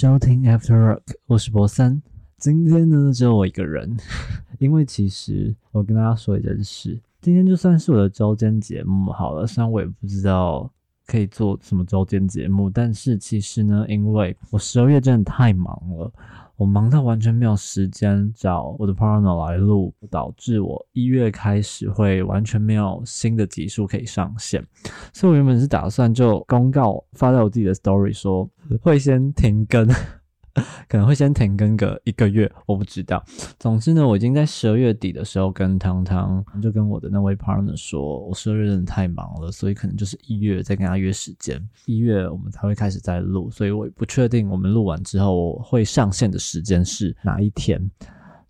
收听 After Work，我是博三。今天呢，只有我一个人，因为其实我跟大家说一件事，今天就算是我的周间节目好了，虽然我也不知道可以做什么周间节目，但是其实呢，因为我十二月真的太忙了。我忙到完全没有时间找我的 partner 来录，导致我一月开始会完全没有新的集数可以上线，所以我原本是打算就公告发在我自己的 story 说会先停更。可能会先停更个一个月，我不知道。总之呢，我已经在十二月底的时候跟汤汤，就跟我的那位 partner 说，我十二月真的太忙了，所以可能就是一月再跟他约时间，一月我们才会开始在录。所以我不确定我们录完之后我会上线的时间是哪一天。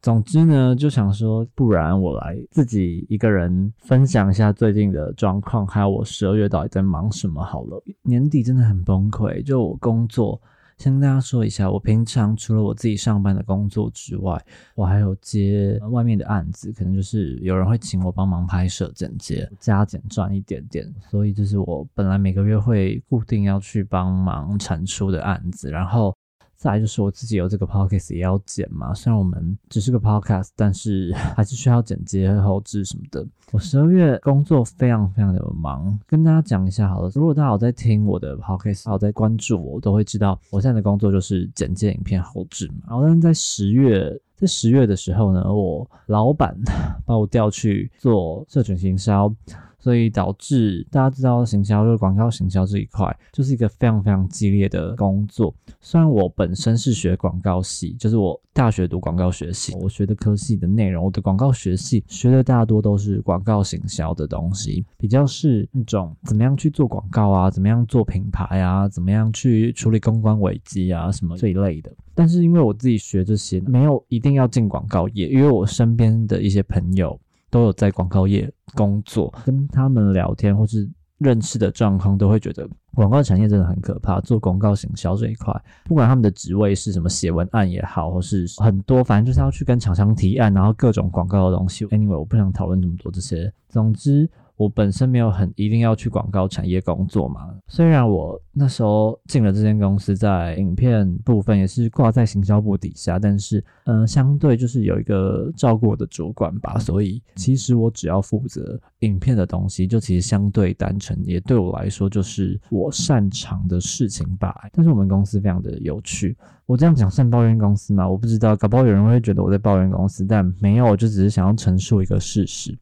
总之呢，就想说，不然我来自己一个人分享一下最近的状况，还有我十二月到底在忙什么好了。年底真的很崩溃，就我工作。先跟大家说一下，我平常除了我自己上班的工作之外，我还有接外面的案子，可能就是有人会请我帮忙拍摄、剪接，加减赚一点点。所以就是我本来每个月会固定要去帮忙产出的案子，然后。再来就是我自己有这个 podcast 也要剪嘛，虽然我们只是个 podcast，但是 还是需要剪接、后置什么的。我十二月工作非常非常的忙，跟大家讲一下好了。如果大家有在听我的 podcast，有在关注我，都会知道我现在的工作就是剪接影片后置嘛。然后但是在十月，在十月的时候呢，我老板 把我调去做社群行销。所以导致大家知道行销就是广告行销这一块，就是一个非常非常激烈的工作。虽然我本身是学广告系，就是我大学读广告学系，我学的科系的内容，我的广告学系学的大多都是广告行销的东西，比较是那种怎么样去做广告啊，怎么样做品牌啊，怎么样去处理公关危机啊什么这一类的。但是因为我自己学这些，没有一定要进广告业，因为我身边的一些朋友。都有在广告业工作，跟他们聊天或是认识的状况，都会觉得广告产业真的很可怕。做广告行销这一块，不管他们的职位是什么，写文案也好，或是很多，反正就是要去跟厂商提案，然后各种广告的东西。Anyway，我不想讨论这么多这些。总之。我本身没有很一定要去广告产业工作嘛，虽然我那时候进了这间公司，在影片部分也是挂在行销部底下，但是嗯，相对就是有一个照顾我的主管吧，所以其实我只要负责影片的东西，就其实相对单纯，也对我来说就是我擅长的事情吧。但是我们公司非常的有趣，我这样讲算抱怨公司吗？我不知道，搞不好有人会觉得我在抱怨公司，但没有，我就只是想要陈述一个事实。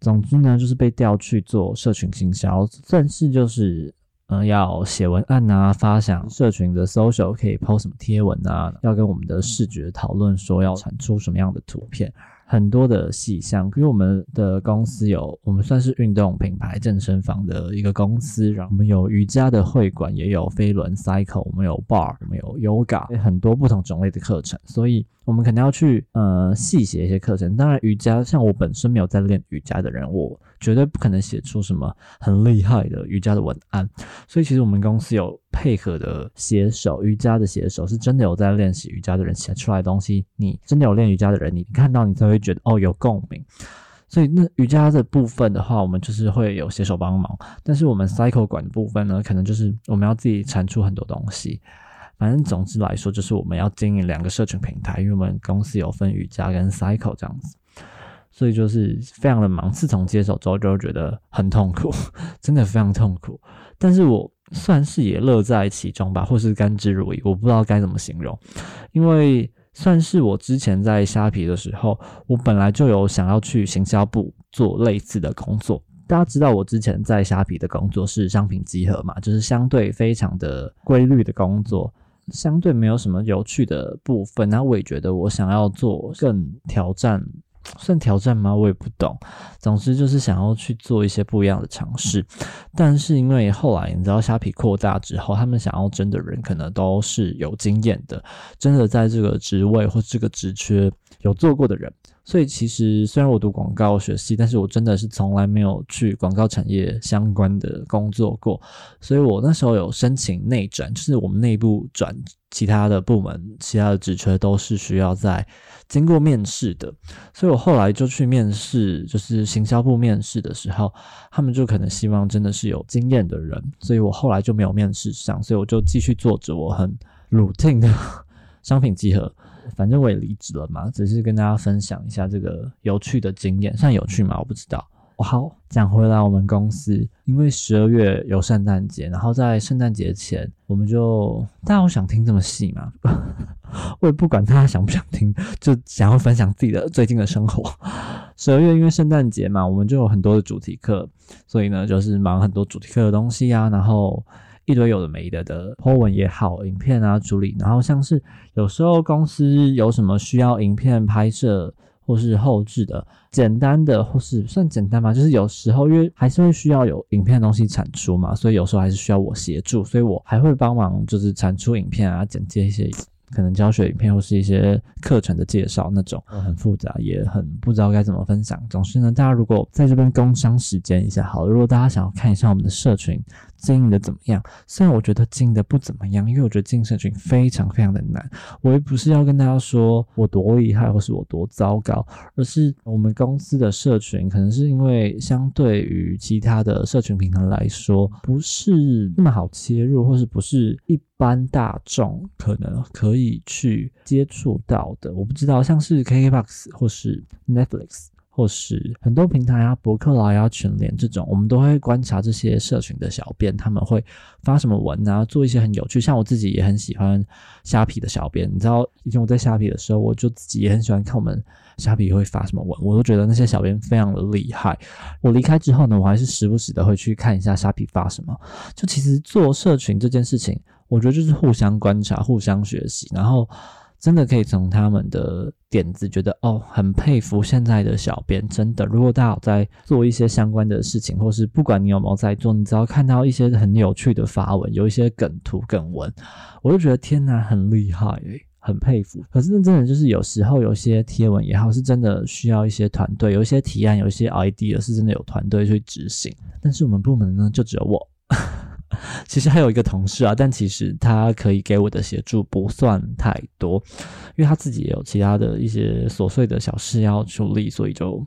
总之呢，就是被调去做社群行销，算是就是，嗯，要写文案啊，发想社群的 social 可以 post 什么贴文啊，要跟我们的视觉讨论说要产出什么样的图片。很多的细项，因为我们的公司有，我们算是运动品牌健身房的一个公司，然后我们有瑜伽的会馆，也有飞轮 cycle，我们有 bar，我们有 yoga，很多不同种类的课程，所以我们肯定要去呃细写一些课程。当然，瑜伽像我本身没有在练瑜伽的人，我。绝对不可能写出什么很厉害的瑜伽的文案，所以其实我们公司有配合的写手，瑜伽的写手是真的有在练习瑜伽的人写出来的东西，你真的有练瑜伽的人，你看到你才会觉得哦有共鸣。所以那瑜伽的部分的话，我们就是会有写手帮忙，但是我们 cycle 管的部分呢，可能就是我们要自己产出很多东西。反正总之来说，就是我们要经营两个社群平台，因为我们公司有分瑜伽跟 cycle 这样子。所以就是非常的忙，自从接手之后就觉得很痛苦，真的非常痛苦。但是我算是也乐在其中吧，或是甘之如饴，我不知道该怎么形容。因为算是我之前在虾皮的时候，我本来就有想要去行销部做类似的工作。大家知道我之前在虾皮的工作是商品集合嘛，就是相对非常的规律的工作，相对没有什么有趣的部分。那我也觉得我想要做更挑战。算挑战吗？我也不懂。总之就是想要去做一些不一样的尝试，但是因为后来你知道虾皮扩大之后，他们想要争的人可能都是有经验的，真的在这个职位或这个职缺有做过的人。所以其实虽然我读广告学系，但是我真的是从来没有去广告产业相关的工作过。所以我那时候有申请内转，就是我们内部转其他的部门，其他的职缺都是需要在经过面试的。所以我后来就去面试，就是行销部面试的时候，他们就可能希望真的是有经验的人，所以我后来就没有面试上，所以我就继续做着我很。routine 的 商品集合。反正我也离职了嘛，只是跟大家分享一下这个有趣的经验，算有趣吗？我不知道。好，讲回来，我们公司因为十二月有圣诞节，然后在圣诞节前，我们就大家有想听这么细吗？我也不管大家想不想听，就想要分享自己的最近的生活。十二月因为圣诞节嘛，我们就有很多的主题课，所以呢，就是忙很多主题课的东西啊，然后一堆有的没的的 po 文也好，影片啊处理，然后像是有时候公司有什么需要影片拍摄。或是后置的简单的，或是算简单吧，就是有时候因为还是会需要有影片的东西产出嘛，所以有时候还是需要我协助，所以我还会帮忙，就是产出影片啊，剪接一些可能教学影片或是一些课程的介绍那种，很复杂，也很不知道该怎么分享。总之呢，大家如果在这边工商时间一下，好，如果大家想要看一下我们的社群。经营的怎么样？虽然我觉得经营的不怎么样，因为我觉得经营社群非常非常的难。我也不是要跟大家说我多厉害或是我多糟糕，而是我们公司的社群可能是因为相对于其他的社群平台来说，不是那么好切入，或是不是一般大众可能可以去接触到的。我不知道，像是 KKBOX 或是 Netflix。或是很多平台啊，博客来啊、群联这种，我们都会观察这些社群的小编，他们会发什么文啊，做一些很有趣。像我自己也很喜欢虾皮的小编，你知道，以前我在虾皮的时候，我就自己也很喜欢看我们虾皮会发什么文，我都觉得那些小编非常的厉害。我离开之后呢，我还是时不时的会去看一下虾皮发什么。就其实做社群这件事情，我觉得就是互相观察、互相学习，然后。真的可以从他们的点子觉得哦，很佩服现在的小编。真的，如果大家有在做一些相关的事情，或是不管你有没有在做，你只要看到一些很有趣的发文，有一些梗图梗文，我就觉得天哪，很厉害诶，很佩服。可是真的就是有时候有些贴文也好，是真的需要一些团队，有一些提案，有一些 idea 是真的有团队去执行。但是我们部门呢，就只有我。其实还有一个同事啊，但其实他可以给我的协助不算太多，因为他自己也有其他的一些琐碎的小事要处理，所以就，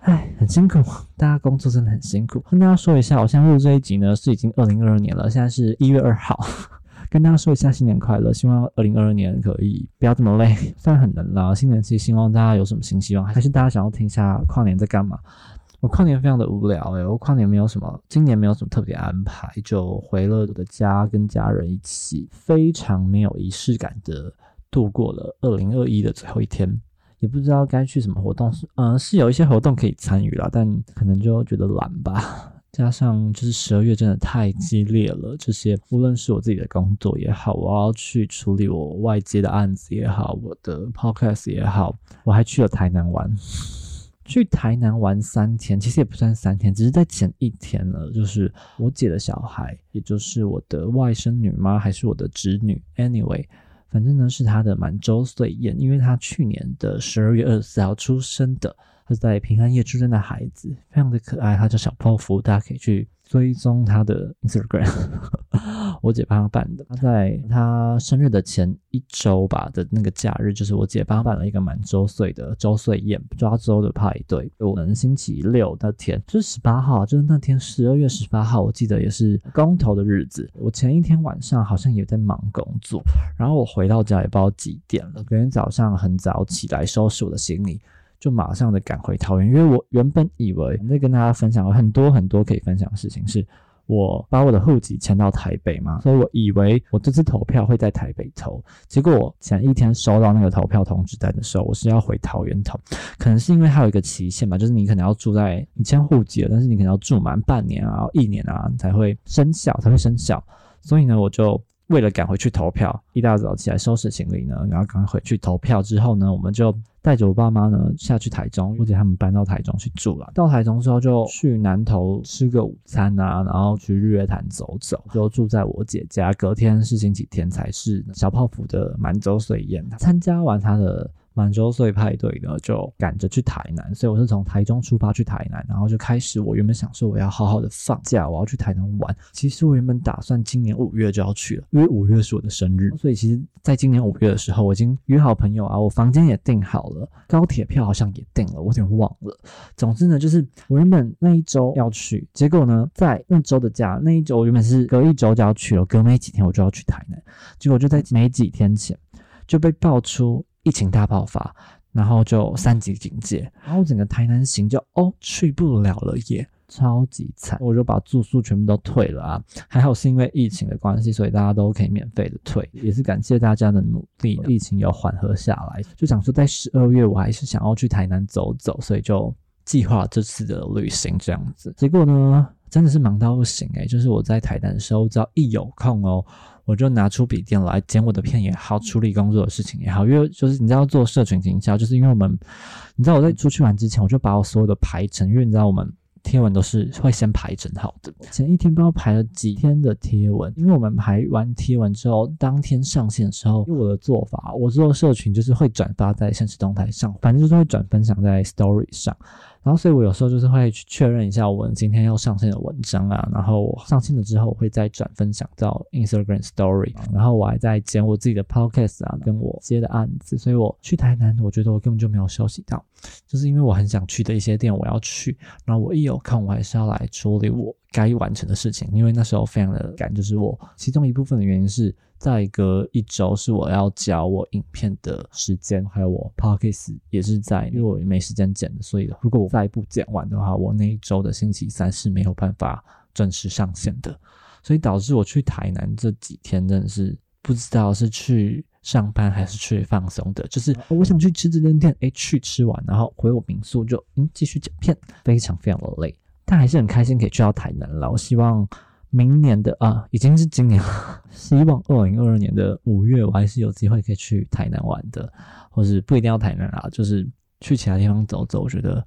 唉，很辛苦。大家工作真的很辛苦。跟大家说一下，我现在录这一集呢，是已经二零二二年了，现在是一月二号，跟大家说一下新年快乐，希望二零二二年可以不要这么累，虽然很难啦。新年期希望大家有什么新希望，还是大家想要听一下跨年在干嘛？我跨年非常的无聊诶，我跨年没有什么，今年没有什么特别安排，就回了我的家，跟家人一起，非常没有仪式感的度过了二零二一的最后一天，也不知道该去什么活动，是嗯是有一些活动可以参与了，但可能就觉得懒吧，加上就是十二月真的太激烈了，这些无论是我自己的工作也好，我要去处理我外接的案子也好，我的 podcast 也好，我还去了台南玩。去台南玩三天，其实也不算三天，只是在前一天了。就是我姐的小孩，也就是我的外甥女吗？还是我的侄女？Anyway，反正呢是她的满周岁宴，因为她去年的十二月二十四号出生的，她是在平安夜出生的孩子，非常的可爱，她叫小泡芙，大家可以去。追踪他的 Instagram，我姐帮他办的。他在他生日的前一周吧的那个假日，就是我姐帮他办了一个满周岁的周岁宴，抓周的派对。我们星期六那天就是十八号，就是那天十二月十八号，我记得也是公投的日子。我前一天晚上好像也在忙工作，然后我回到家也不知道几点了。隔天早上很早起来收拾我的行李。就马上的赶回桃园，因为我原本以为在跟大家分享了很多很多可以分享的事情，是我把我的户籍迁到台北嘛，所以我以为我这次投票会在台北投，结果我前一天收到那个投票通知单的时候，我是要回桃园投，可能是因为它有一个期限吧，就是你可能要住在你迁户籍了，但是你可能要住满半年啊、一年啊才会生效，才会生效，所以呢，我就。为了赶回去投票，一大早起来收拾行李呢，然后赶快回去投票。之后呢，我们就带着我爸妈呢下去台中，或者他们搬到台中去住了。到台中之后，就去南头吃个午餐啊，然后去日月潭走走，就住在我姐家。隔天是星期天，才是小泡芙的满洲水宴。参加完他的满周岁派对呢，就赶着去台南，所以我是从台中出发去台南，然后就开始我原本想说我要好好的放假，我要去台南玩。其实我原本打算今年五月就要去了，因为五月是我的生日，所以其实在今年五月的时候，我已经约好朋友啊，我房间也订好了，高铁票好像也订了，我有点忘了。总之呢，就是我原本那一周要去，结果呢，在那周的假那一周我原本是隔一周就要去了，隔没几天我就要去台南，结果就在没几天前就被爆出。疫情大爆发，然后就三级警戒，然后整个台南行就哦去不了了耶，超级惨，我就把住宿全部都退了啊，还好是因为疫情的关系，所以大家都可以免费的退，也是感谢大家的努力，疫情有缓和下来，就想说在十二月我还是想要去台南走走，所以就计划这次的旅行这样子，结果呢真的是忙到不行诶，就是我在台南的时候，只要一有空哦。我就拿出笔电来剪我的片也好，处理工作的事情也好，因为就是你知道做社群营销，就是因为我们，你知道我在出去玩之前，我就把我所有的排程，因为你知道我们贴文都是会先排整好的，前一天不知道排了几天的贴文，因为我们排完贴文之后，当天上线的时候，因为我的做法，我做社群就是会转发在现实动态上，反正就是会转分享在 Story 上。然后，所以我有时候就是会去确认一下我们今天要上线的文章啊，然后上线了之后，我会再转分享到 Instagram Story，然后我还在剪我自己的 Podcast 啊，跟我接的案子。所以我去台南，我觉得我根本就没有休息到，就是因为我很想去的一些店我要去，然后我一有空，我还是要来处理我该完成的事情，因为那时候非常的赶，就是我其中一部分的原因是。再隔一周是我要交我影片的时间，还有我 podcast 也是在，因为我没时间剪的，所以如果我再不剪完的话，我那一周的星期三是没有办法准时上线的，所以导致我去台南这几天真的是不知道是去上班还是去放松的，就是我想去吃这间店，哎，去吃完然后回我民宿就嗯继续剪片，非常非常的累，但还是很开心可以去到台南了，我希望。明年的啊，已经是今年了。希望二零二二年的五月，我还是有机会可以去台南玩的，或是不一定要台南啦，就是去其他地方走走，我觉得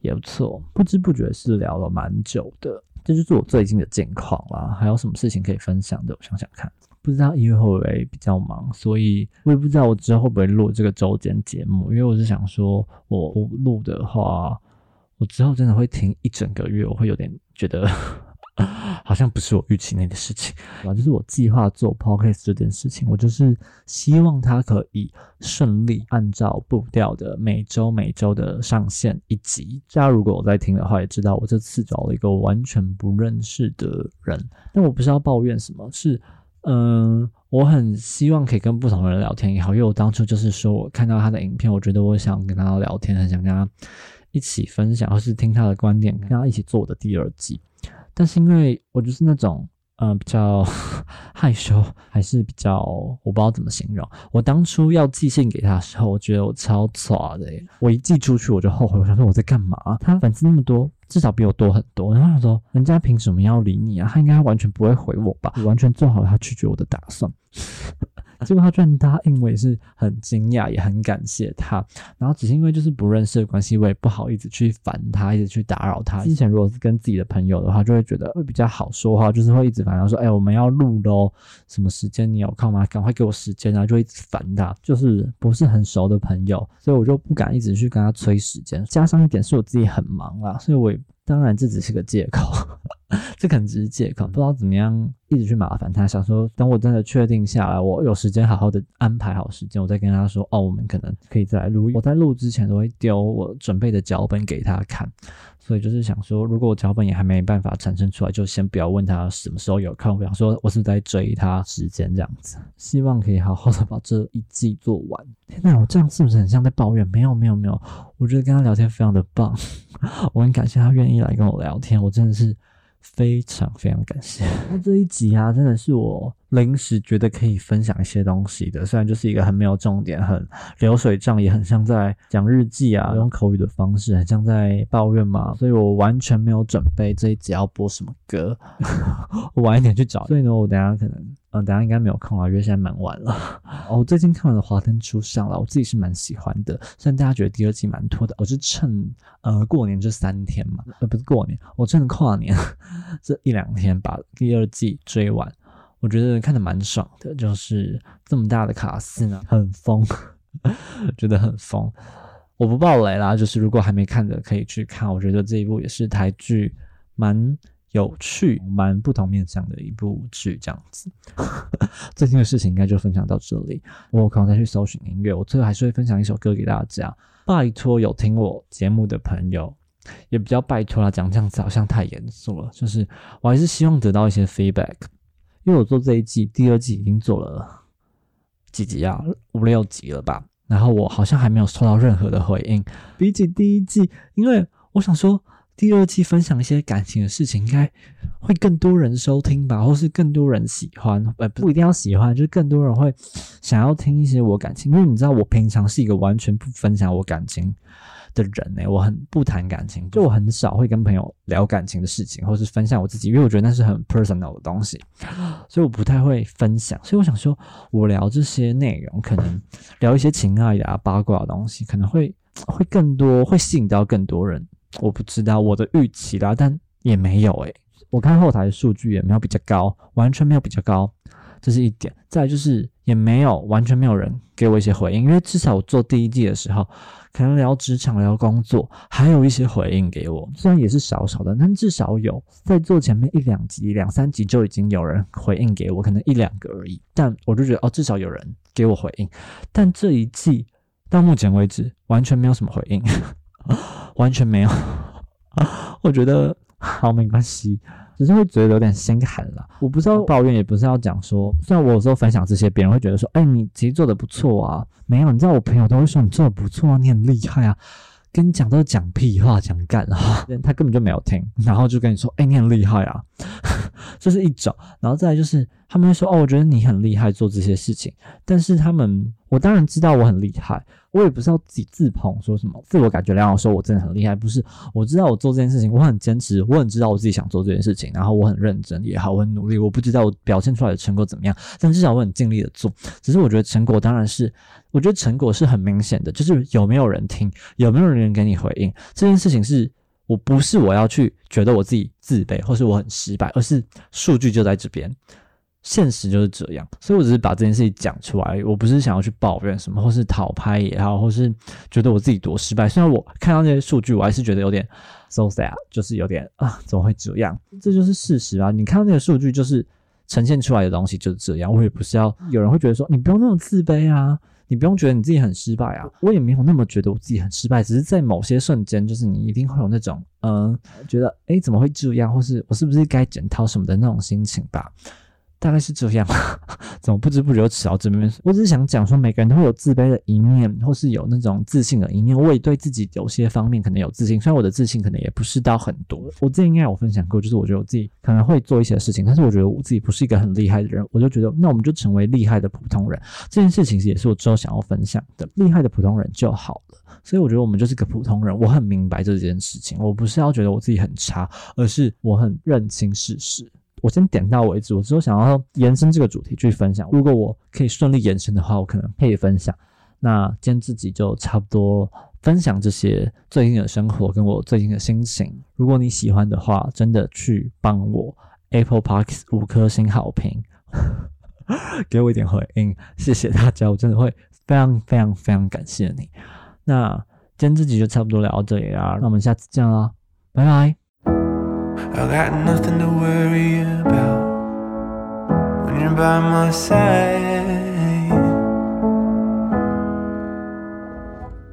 也不错。不知不觉是聊了蛮久的，这就是我最近的近况啦。还有什么事情可以分享的？我想想看，不知道一月会不会比较忙，所以我也不知道我之后会不会录这个周间节目，因为我是想说，我录的话，我之后真的会停一整个月，我会有点觉得。好像不是我预期内的事情啊，就是我计划做 podcast 这件事情，我就是希望它可以顺利按照步调的每周每周的上线一集。大家如果我在听的话，也知道我这次找了一个完全不认识的人，但我不是要抱怨什么，是嗯，我很希望可以跟不同的人聊天也好，因为我当初就是说我看到他的影片，我觉得我想跟他聊天，很想跟他一起分享，或是听他的观点，跟他一起做我的第二季。但是因为我就是那种，嗯，比较 害羞，还是比较我不知道怎么形容。我当初要寄信给他的时候，我觉得我超挫的。我一寄出去我就后悔，我想说我在干嘛？他粉丝那么多，至少比我多很多。然后他说，人家凭什么要理你啊？他应该完全不会回我吧？完全做好了他拒绝我的打算。结果他居然答应，我也是很惊讶，也很感谢他。然后只是因为就是不认识的关系，我也不好意思去烦他，一直去打扰他。之前如果是跟自己的朋友的话，就会觉得会比较好说话，就是会一直烦他说：“哎，我们要录喽，什么时间你有空吗？赶快给我时间啊！”就一直烦他。就是不是很熟的朋友，所以我就不敢一直去跟他催时间。加上一点是我自己很忙啊，所以我也。当然，这只是个借口，这可能只是借口，不知道怎么样一直去麻烦他。想说，等我真的确定下来，我有时间好好的安排好时间，我再跟他说，哦，我们可能可以再来录。我在录之前都会丢我准备的脚本给他看。所以就是想说，如果我脚本也还没办法产生出来，就先不要问他什么时候有空。比方说，我是在追他时间这样子，希望可以好好的把这一季做完。天哪，我这样是不是很像在抱怨？没有，没有，没有。我觉得跟他聊天非常的棒，我很感谢他愿意来跟我聊天，我真的是非常非常感谢。那 这一集啊，真的是我。临时觉得可以分享一些东西的，虽然就是一个很没有重点、很流水账，也很像在讲日记啊，用口语的方式，很像在抱怨嘛。所以我完全没有准备这一集要播什么歌，我晚一点去找。所以呢，我等下可能，嗯，等下应该没有空啊，因为现在蛮晚了。哦，最近看完了《华灯初上》了，我自己是蛮喜欢的。虽然大家觉得第二季蛮拖的，我是趁呃过年这三天嘛，呃不是过年，我趁跨年 这一两天把第二季追完。我觉得看的蛮爽的，就是这么大的卡司呢，很疯，觉得很疯。我不爆雷啦，就是如果还没看的可以去看，我觉得这一部也是台剧蛮有趣、蛮不同面向的一部剧，这样子。最近的事情应该就分享到这里，我可能再去搜寻音乐，我最后还是会分享一首歌给大家。拜托有听我节目的朋友，也比较拜托啦，讲这样子好像太严肃了，就是我还是希望得到一些 feedback，因为我做这一季第二季已经做了几集啊，五六集了吧。然后我好像还没有收到任何的回应，比起第一季，因为我想说第二季分享一些感情的事情，应该会更多人收听吧，或是更多人喜欢，呃，不一定要喜欢，就是更多人会想要听一些我感情，因为你知道我平常是一个完全不分享我感情。的人呢，我很不谈感情，就我很少会跟朋友聊感情的事情，或是分享我自己，因为我觉得那是很 personal 的东西，所以我不太会分享。所以我想说，我聊这些内容，可能聊一些情爱啊、八卦的东西，可能会会更多，会吸引到更多人。我不知道我的预期啦，但也没有诶。我看后台数据也没有比较高，完全没有比较高。这是一点，再就是也没有完全没有人给我一些回应，因为至少我做第一季的时候，可能聊职场、聊工作，还有一些回应给我，虽然也是少少的，但至少有在做前面一两集、两三集就已经有人回应给我，可能一两个而已，但我就觉得哦，至少有人给我回应。但这一季到目前为止完全没有什么回应，完全没有，我觉得好没关系。只是会觉得有点心寒了。我不知道抱怨，也不是要讲说，虽然我有时候分享这些，别人会觉得说，哎，你其实做的不错啊。没有，你知道我朋友都会说你做的不错啊，你很厉害啊。跟你讲都是讲屁话，讲干啊，他根本就没有听，然后就跟你说，哎，你很厉害啊，这是一种。然后再来就是他们会说，哦，我觉得你很厉害，做这些事情。但是他们，我当然知道我很厉害。我也不是要自己自捧，说什么自我感觉良好，说我真的很厉害，不是。我知道我做这件事情，我很坚持，我很知道我自己想做这件事情，然后我很认真也好，我很努力。我不知道我表现出来的成果怎么样，但至少我很尽力的做。只是我觉得成果当然是，我觉得成果是很明显的，就是有没有人听，有没有人给你回应，这件事情是我不是我要去觉得我自己自卑，或是我很失败，而是数据就在这边。现实就是这样，所以我只是把这件事情讲出来，我不是想要去抱怨什么，或是讨拍也好，或是觉得我自己多失败。虽然我看到那些数据，我还是觉得有点 so sad，就是有点啊，怎么会这样？这就是事实啊！你看到那个数据，就是呈现出来的东西就是这样。我也不是要有人会觉得说你不用那么自卑啊，你不用觉得你自己很失败啊。我也没有那么觉得我自己很失败，只是在某些瞬间，就是你一定会有那种嗯，觉得诶怎么会这样，或是我是不是该检讨什么的那种心情吧。大概是这样，怎么不知不觉就扯到这边？我只是想讲说，每个人都会有自卑的一面，或是有那种自信的一面。我也对自己有些方面可能有自信，虽然我的自信可能也不是到很多。我之前应该有分享过，就是我觉得我自己可能会做一些事情，但是我觉得我自己不是一个很厉害的人。我就觉得，那我们就成为厉害的普通人。这件事情也是我之后想要分享的，厉害的普通人就好了。所以我觉得我们就是个普通人。我很明白这件事情，我不是要觉得我自己很差，而是我很认清事实。我先点到为止，我之后想要延伸这个主题去分享。如果我可以顺利延伸的话，我可能可以分享。那今天自己就差不多分享这些最近的生活跟我最近的心情。如果你喜欢的话，真的去帮我 Apple Park 五颗星好评，给我一点回应，谢谢大家，我真的会非常非常非常感谢你。那今天自己就差不多聊到这里啦，那我们下次见啦，拜拜。I got nothing to worry about when you're by my side.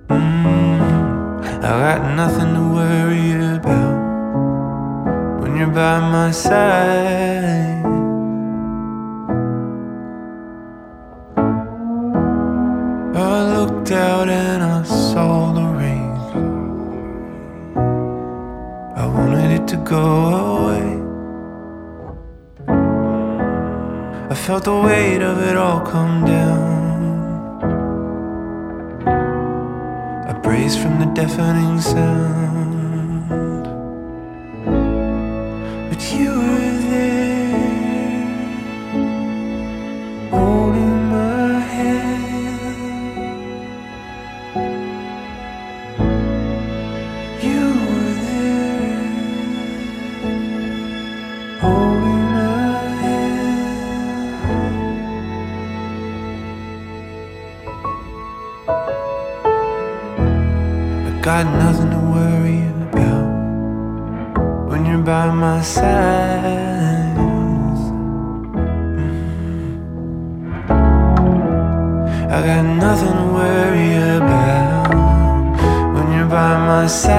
Mm, I got nothing to worry about when you're by my side. Felt the weight of it all come down. I braced from the deafening sound. Got nothing to worry about when you're by my side. Mm. I got nothing to worry about when you're by my side.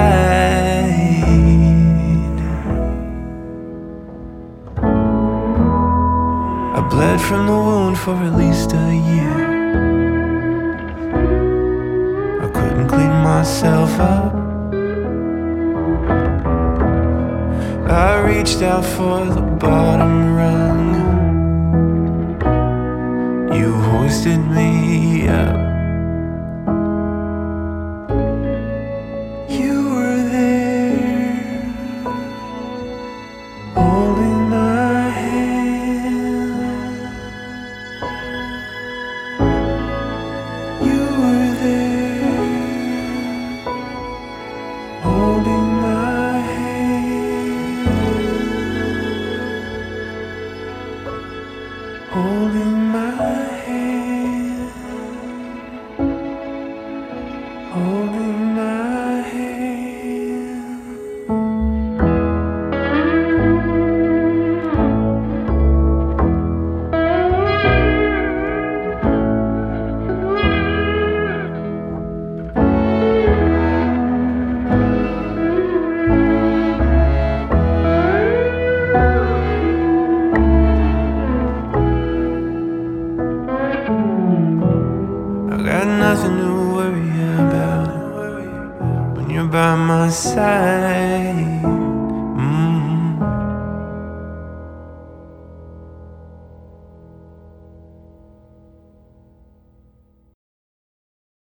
I bled from the wound for at least a year. Myself up. I reached out for the bottom rung. You hoisted me up.